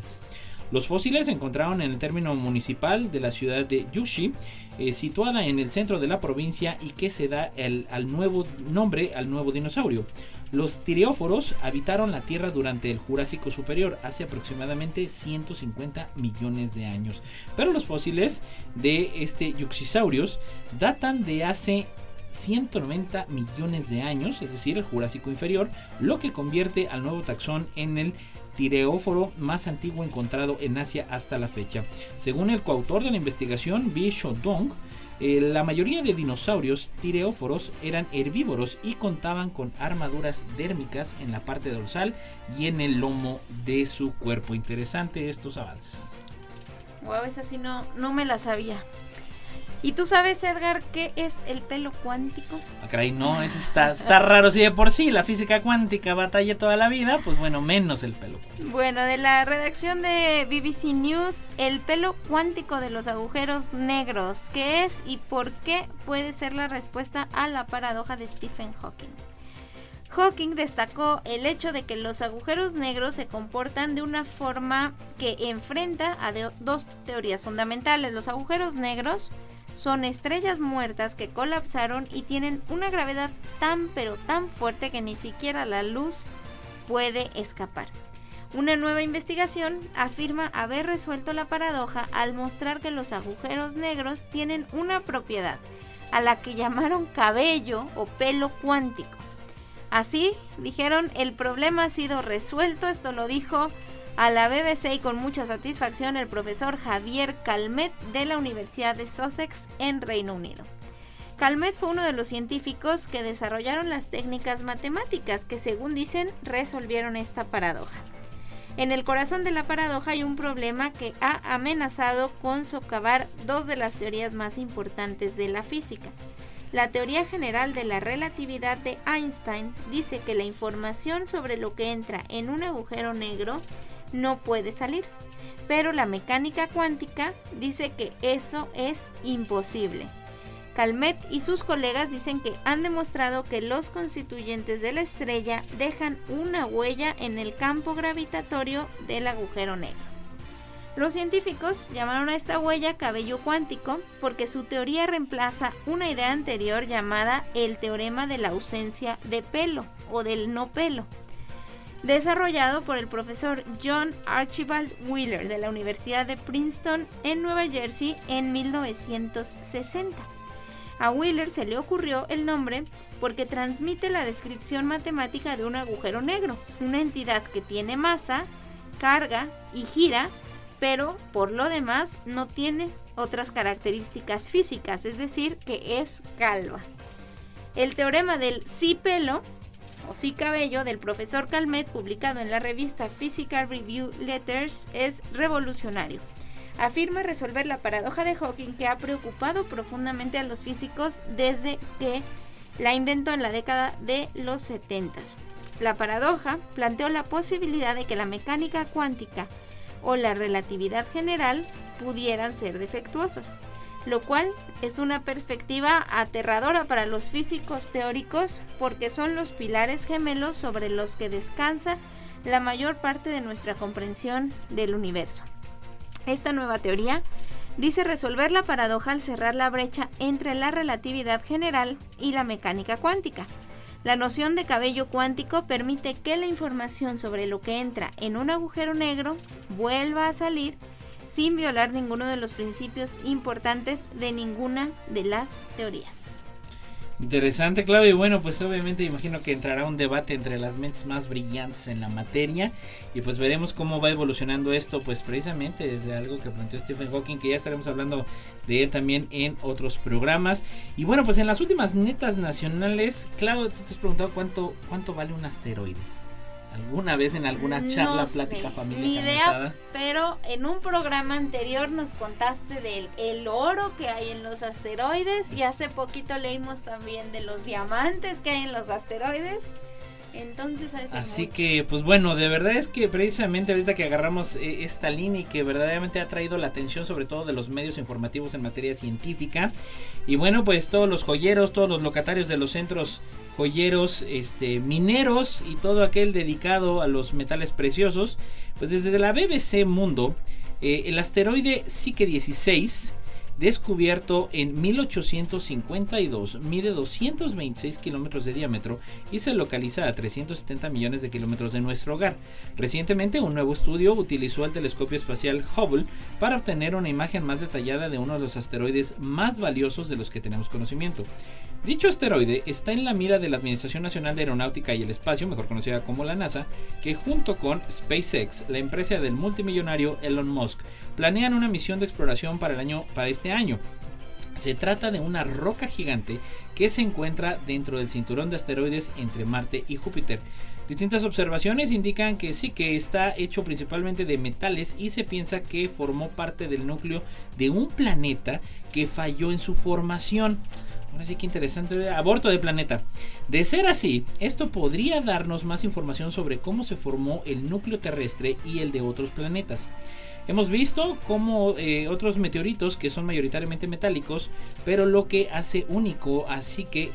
S1: Los fósiles se encontraron en el término municipal de la ciudad de Yushi, eh, situada en el centro de la provincia y que se da el, al nuevo nombre al nuevo dinosaurio. Los tireóforos habitaron la Tierra durante el Jurásico Superior, hace aproximadamente 150 millones de años. Pero los fósiles de este Yuxisaurios datan de hace 190 millones de años, es decir, el Jurásico Inferior, lo que convierte al nuevo taxón en el tireóforo más antiguo encontrado en Asia hasta la fecha. Según el coautor de la investigación, Bi Shodong, eh, la mayoría de dinosaurios tireóforos eran herbívoros y contaban con armaduras dérmicas en la parte dorsal y en el lomo de su cuerpo. Interesante estos avances.
S2: Wow, esa sí no, no me la sabía. ¿Y tú sabes, Edgar, qué es el pelo cuántico?
S1: Ah, caray, no, eso está, está raro. Si de por sí la física cuántica batalla toda la vida, pues bueno, menos el pelo cuántico.
S2: Bueno, de la redacción de BBC News, el pelo cuántico de los agujeros negros. ¿Qué es y por qué puede ser la respuesta a la paradoja de Stephen Hawking? Hawking destacó el hecho de que los agujeros negros se comportan de una forma que enfrenta a dos teorías fundamentales. Los agujeros negros son estrellas muertas que colapsaron y tienen una gravedad tan pero tan fuerte que ni siquiera la luz puede escapar. Una nueva investigación afirma haber resuelto la paradoja al mostrar que los agujeros negros tienen una propiedad, a la que llamaron cabello o pelo cuántico. Así, dijeron, el problema ha sido resuelto, esto lo dijo a la BBC y con mucha satisfacción el profesor Javier Calmet de la Universidad de Sussex en Reino Unido. Calmet fue uno de los científicos que desarrollaron las técnicas matemáticas que según dicen resolvieron esta paradoja. En el corazón de la paradoja hay un problema que ha amenazado con socavar dos de las teorías más importantes de la física. La teoría general de la relatividad de Einstein dice que la información sobre lo que entra en un agujero negro no puede salir, pero la mecánica cuántica dice que eso es imposible. Calmet y sus colegas dicen que han demostrado que los constituyentes de la estrella dejan una huella en el campo gravitatorio del agujero negro. Los científicos llamaron a esta huella cabello cuántico porque su teoría reemplaza una idea anterior llamada el teorema de la ausencia de pelo o del no pelo, desarrollado por el profesor John Archibald Wheeler de la Universidad de Princeton en Nueva Jersey en 1960. A Wheeler se le ocurrió el nombre porque transmite la descripción matemática de un agujero negro, una entidad que tiene masa, carga y gira, pero por lo demás no tiene otras características físicas, es decir, que es calva. El teorema del sí pelo o sí cabello del profesor Calmet, publicado en la revista Physical Review Letters, es revolucionario afirma resolver la paradoja de Hawking que ha preocupado profundamente a los físicos desde que la inventó en la década de los 70. La paradoja planteó la posibilidad de que la mecánica cuántica o la relatividad general pudieran ser defectuosos, lo cual es una perspectiva aterradora para los físicos teóricos porque son los pilares gemelos sobre los que descansa la mayor parte de nuestra comprensión del universo. Esta nueva teoría dice resolver la paradoja al cerrar la brecha entre la relatividad general y la mecánica cuántica. La noción de cabello cuántico permite que la información sobre lo que entra en un agujero negro vuelva a salir sin violar ninguno de los principios importantes de ninguna de las teorías.
S1: Interesante, Claudio. Y bueno, pues obviamente imagino que entrará un debate entre las mentes más brillantes en la materia. Y pues veremos cómo va evolucionando esto, pues precisamente desde algo que planteó Stephen Hawking, que ya estaremos hablando de él también en otros programas. Y bueno, pues en las últimas netas nacionales, Claudio, tú te has preguntado cuánto, cuánto vale un asteroide alguna vez en alguna charla, plática familiar. Ni idea,
S2: pero en un programa anterior nos contaste del el oro que hay en los asteroides y hace poquito leímos también de los diamantes que hay en los asteroides. Entonces,
S1: Así que, pues bueno, de verdad es que precisamente ahorita que agarramos eh, esta línea y que verdaderamente ha traído la atención sobre todo de los medios informativos en materia científica. Y bueno, pues todos los joyeros, todos los locatarios de los centros joyeros, este, mineros y todo aquel dedicado a los metales preciosos, pues desde la BBC Mundo, eh, el asteroide Psyche 16 descubierto en 1852, mide 226 kilómetros de diámetro y se localiza a 370 millones de kilómetros de nuestro hogar. Recientemente, un nuevo estudio utilizó el telescopio espacial Hubble para obtener una imagen más detallada de uno de los asteroides más valiosos de los que tenemos conocimiento. Dicho asteroide está en la mira de la Administración Nacional de Aeronáutica y el Espacio, mejor conocida como la NASA, que junto con SpaceX, la empresa del multimillonario Elon Musk, planean una misión de exploración para el año para este año. Se trata de una roca gigante que se encuentra dentro del cinturón de asteroides entre Marte y Júpiter. Distintas observaciones indican que sí que está hecho principalmente de metales y se piensa que formó parte del núcleo de un planeta que falló en su formación. Ahora sí que interesante. Aborto de planeta. De ser así, esto podría darnos más información sobre cómo se formó el núcleo terrestre y el de otros planetas. Hemos visto como eh, otros meteoritos que son mayoritariamente metálicos, pero lo que hace único así que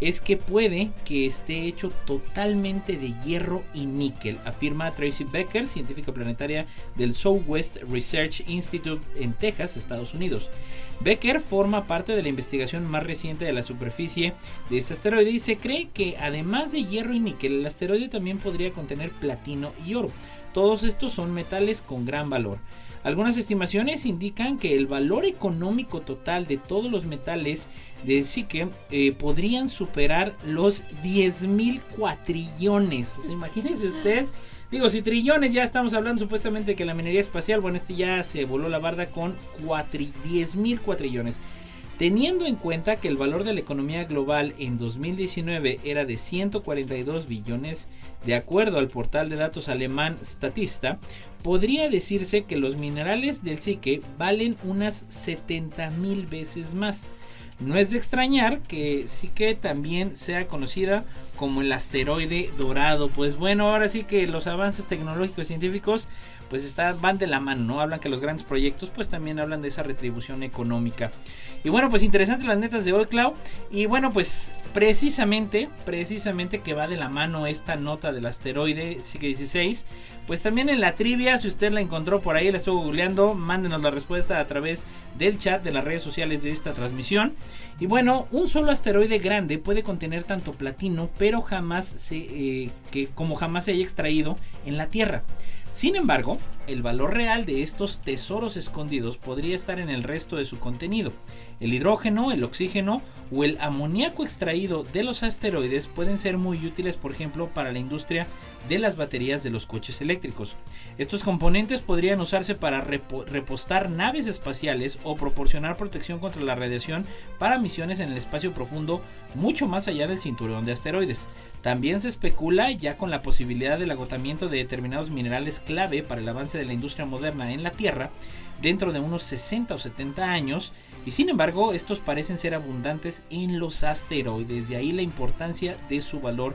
S1: es que puede que esté hecho totalmente de hierro y níquel, afirma Tracy Becker, científica planetaria del Southwest Research Institute en Texas, Estados Unidos. Becker forma parte de la investigación más reciente de la superficie de este asteroide y se cree que además de hierro y níquel, el asteroide también podría contener platino y oro. Todos estos son metales con gran valor. Algunas estimaciones indican que el valor económico total de todos los metales de Psique eh, podrían superar los 10 mil cuatrillones. imagínese usted Digo, si trillones ya estamos hablando supuestamente que la minería espacial, bueno, este ya se voló la barda con 10 mil cuatrillones. Teniendo en cuenta que el valor de la economía global en 2019 era de 142 billones, de acuerdo al portal de datos alemán Statista, podría decirse que los minerales del psique valen unas 70 mil veces más. No es de extrañar que sí que también sea conocida como el asteroide dorado. Pues bueno, ahora sí que los avances tecnológicos y científicos pues están, van de la mano, ¿no? Hablan que los grandes proyectos pues también hablan de esa retribución económica. Y bueno, pues interesante las netas de hoy, Clau. Y bueno, pues precisamente, precisamente que va de la mano esta nota del asteroide Sigue 16 pues también en la trivia, si usted la encontró por ahí, la estuvo googleando, mándenos la respuesta a través del chat de las redes sociales de esta transmisión. Y bueno, un solo asteroide grande puede contener tanto platino, pero jamás se, eh, que como jamás se haya extraído en la Tierra. Sin embargo, el valor real de estos tesoros escondidos podría estar en el resto de su contenido. El hidrógeno, el oxígeno o el amoníaco extraído de los asteroides pueden ser muy útiles, por ejemplo, para la industria de las baterías de los coches eléctricos. Estos componentes podrían usarse para repostar naves espaciales o proporcionar protección contra la radiación para misiones en el espacio profundo mucho más allá del cinturón de asteroides. También se especula ya con la posibilidad del agotamiento de determinados minerales clave para el avance de la industria moderna en la Tierra dentro de unos 60 o 70 años y sin embargo estos parecen ser abundantes en los asteroides, de ahí la importancia de su valor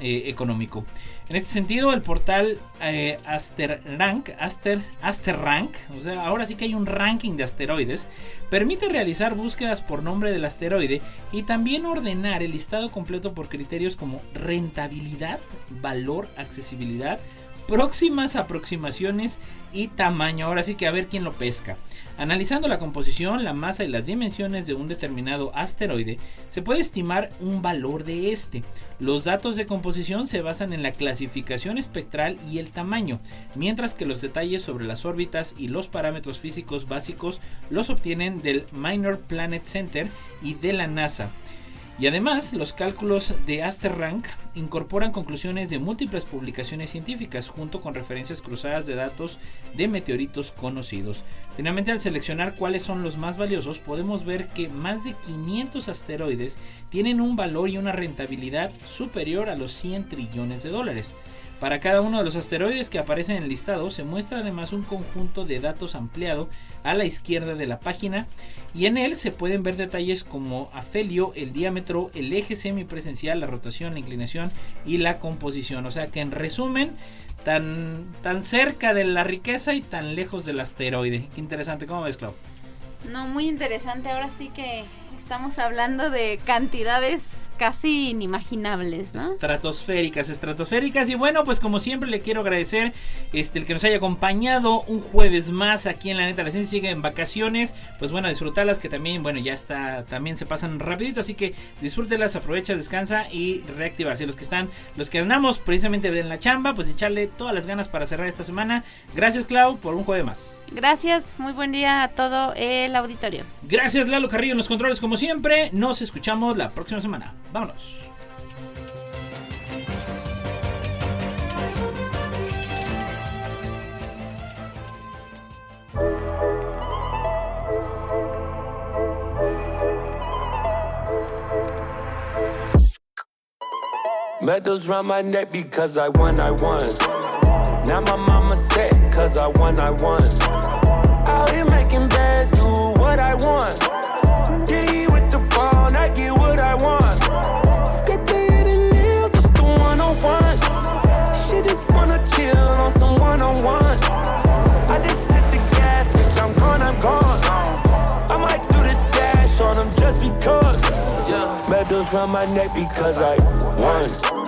S1: eh, económico. En este sentido, el portal eh, Asterrank, Aster, Asterrank, o sea, ahora sí que hay un ranking de asteroides, permite realizar búsquedas por nombre del asteroide y también ordenar el listado completo por criterios como rentabilidad, valor, accesibilidad, próximas aproximaciones y tamaño. Ahora sí que a ver quién lo pesca. Analizando la composición, la masa y las dimensiones de un determinado asteroide, se puede estimar un valor de este. Los datos de composición se basan en la clasificación espectral y el tamaño, mientras que los detalles sobre las órbitas y los parámetros físicos básicos los obtienen del Minor Planet Center y de la NASA. Y además, los cálculos de Asterrank incorporan conclusiones de múltiples publicaciones científicas junto con referencias cruzadas de datos de meteoritos conocidos. Finalmente, al seleccionar cuáles son los más valiosos, podemos ver que más de 500 asteroides tienen un valor y una rentabilidad superior a los 100 trillones de dólares. Para cada uno de los asteroides que aparecen en el listado se muestra además un conjunto de datos ampliado a la izquierda de la página y en él se pueden ver detalles como afelio, el diámetro, el eje semipresencial, la rotación, la inclinación y la composición. O sea que en resumen, tan, tan cerca de la riqueza y tan lejos del asteroide. interesante, ¿cómo ves, Clau?
S2: No, muy interesante. Ahora sí que estamos hablando de cantidades casi inimaginables, ¿no?
S1: Estratosféricas, estratosféricas. Y bueno, pues como siempre le quiero agradecer este, el que nos haya acompañado un jueves más aquí en La Neta la Ciencia. Sigue en vacaciones, pues bueno, disfrutarlas que también, bueno, ya está, también se pasan rapidito. Así que disfrútelas, aprovecha, descansa y reactivarse. Los que están, los que andamos precisamente en la chamba, pues echarle todas las ganas para cerrar esta semana. Gracias, Clau, por un jueves más.
S2: Gracias, muy buen día a todo el auditorio.
S1: Gracias, Lalo Carrillo en los controles, como siempre. Nos escuchamos la próxima semana. Vámonos. Medals round my neck because I won, I won. Now my mama set, cause I won, I won. Out here making bands, do what I want.
S5: D with the phone, I get what I want.
S6: Skip the head and nails with
S5: the 101.
S6: She
S5: just wanna chill on some one on one. I just hit the gas, bitch, I'm gone, I'm gone. I might do the dash on them just because.
S1: Medals round my neck because I won.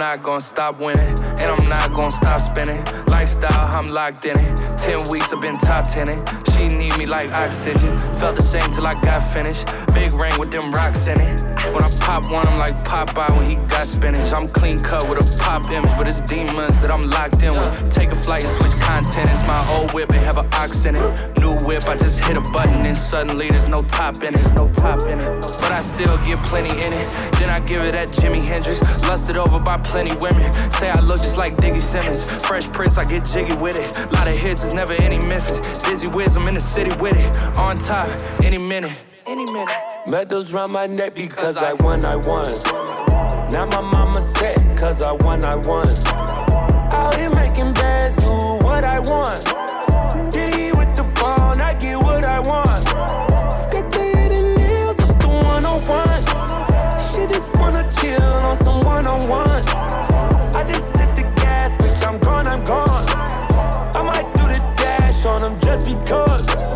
S1: Not gonna stop winning. And I'm not gonna stop spinning. Lifestyle, I'm locked in it. Ten weeks, I've been top tenning. She need me like oxygen. Felt the same till I got finished. Big ring with them rocks in it. When I pop one, I'm like Popeye when he got spinach. I'm clean cut with a pop image, but it's demons that I'm locked in with. Take a flight and switch content. It's my old whip and have an ox in it. New whip, I just hit a button and suddenly there's no top in it. No top in it. But I still get plenty in it. Then
S7: I give it at Jimi Hendrix. Lusted over by plenty women. Say I look just like Diggy Simmons. Fresh Prince, I get jiggy with it. Lot of hits, there's never any misses. Dizzy Wiz, I'm in the city with it. On top, any minute. Any minute.
S5: Medals round my neck because I won, I won. Now my mama set, cause I won, I won. Out here making bands, do what I want. D with the phone, I get what I want. Skip the hidden nails up the 101. She just wanna chill on some one on one. I just hit the gas, bitch, I'm gone, I'm gone. I might do the dash on them just because.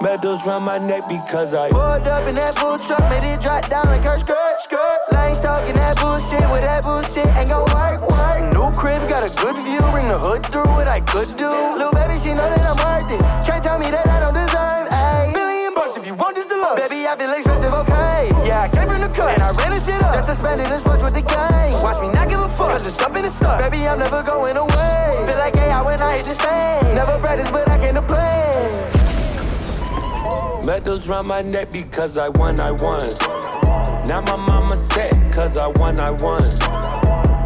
S5: Medals round my neck because I
S8: Pulled up in that full truck, made it drop down like her skirt, skirt. Lanes talking that bullshit with that bullshit ain't gon' work, work. New crib, got a good view, bring the hood through what I could do. Little baby, she know that I'm worth it. Can't tell me that I don't deserve, ayy. Billion bucks if you want this deluxe. Baby, I feel expensive, okay. Yeah, I came from the cut, and I ran this shit up. Just to spend it and sponge with the gang. Watch me not give a fuck, cause it's up in the stuff. Baby, I'm never going away. Feel like AI when I hit the stage. Never practice, but I came to play.
S5: Medals round my neck because I won, I won. Now my mama set, cause I won, I won.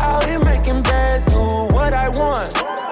S5: Out here making bands, do what I want.